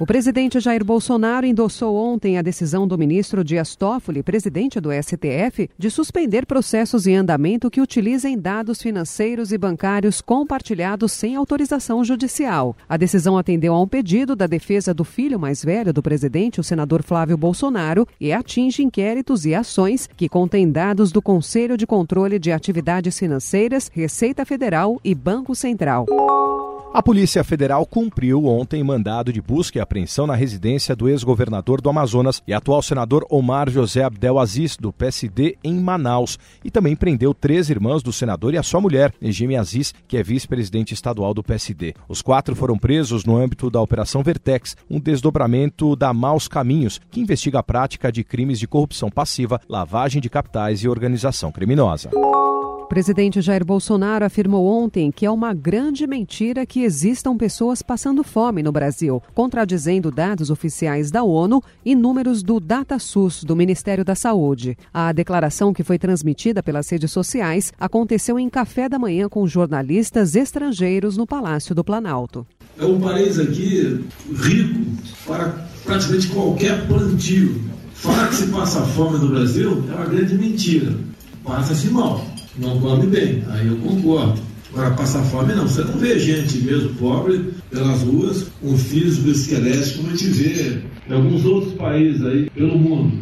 O presidente Jair Bolsonaro endossou ontem a decisão do ministro Dias Toffoli, presidente do STF, de suspender processos em andamento que utilizem dados financeiros e bancários compartilhados sem autorização judicial. A decisão atendeu a um pedido da defesa do filho mais velho do presidente, o senador Flávio Bolsonaro, e atinge inquéritos e ações que contêm dados do Conselho de Controle de Atividades Financeiras, Receita Federal e Banco Central. A Polícia Federal cumpriu ontem mandado de busca e apreensão na residência do ex-governador do Amazonas e atual senador Omar José Abdelaziz, do PSD, em Manaus. E também prendeu três irmãs do senador e a sua mulher, Negime Aziz, que é vice-presidente estadual do PSD. Os quatro foram presos no âmbito da Operação Vertex, um desdobramento da Maus Caminhos, que investiga a prática de crimes de corrupção passiva, lavagem de capitais e organização criminosa presidente Jair Bolsonaro afirmou ontem que é uma grande mentira que existam pessoas passando fome no Brasil, contradizendo dados oficiais da ONU e números do DataSUS, do Ministério da Saúde. A declaração, que foi transmitida pelas redes sociais, aconteceu em café da manhã com jornalistas estrangeiros no Palácio do Planalto. É um país aqui rico para praticamente qualquer plantio. Falar que se passa fome no Brasil é uma grande mentira. Passa-se mal não come bem, aí eu concordo. Agora, passar fome não. Você não vê gente mesmo pobre pelas ruas com físico esquelético como a gente vê em alguns outros países aí pelo mundo.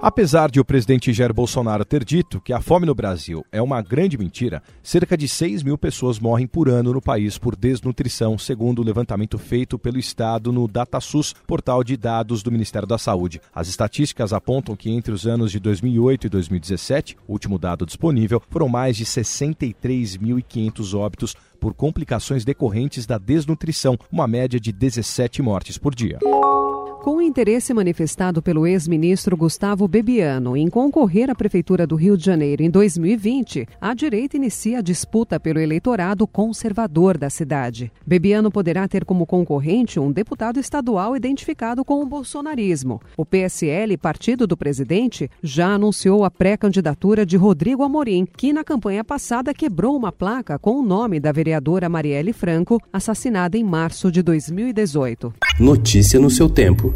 Apesar de o presidente Jair Bolsonaro ter dito que a fome no Brasil é uma grande mentira, cerca de 6 mil pessoas morrem por ano no país por desnutrição, segundo o levantamento feito pelo Estado no DataSUS, portal de dados do Ministério da Saúde. As estatísticas apontam que entre os anos de 2008 e 2017, último dado disponível, foram mais de 63.500 óbitos por complicações decorrentes da desnutrição, uma média de 17 mortes por dia. Com o interesse manifestado pelo ex-ministro Gustavo Bebiano em concorrer à Prefeitura do Rio de Janeiro em 2020, a direita inicia a disputa pelo eleitorado conservador da cidade. Bebiano poderá ter como concorrente um deputado estadual identificado com o bolsonarismo. O PSL, partido do presidente, já anunciou a pré-candidatura de Rodrigo Amorim, que na campanha passada quebrou uma placa com o nome da vereadora Marielle Franco, assassinada em março de 2018. Notícia no seu tempo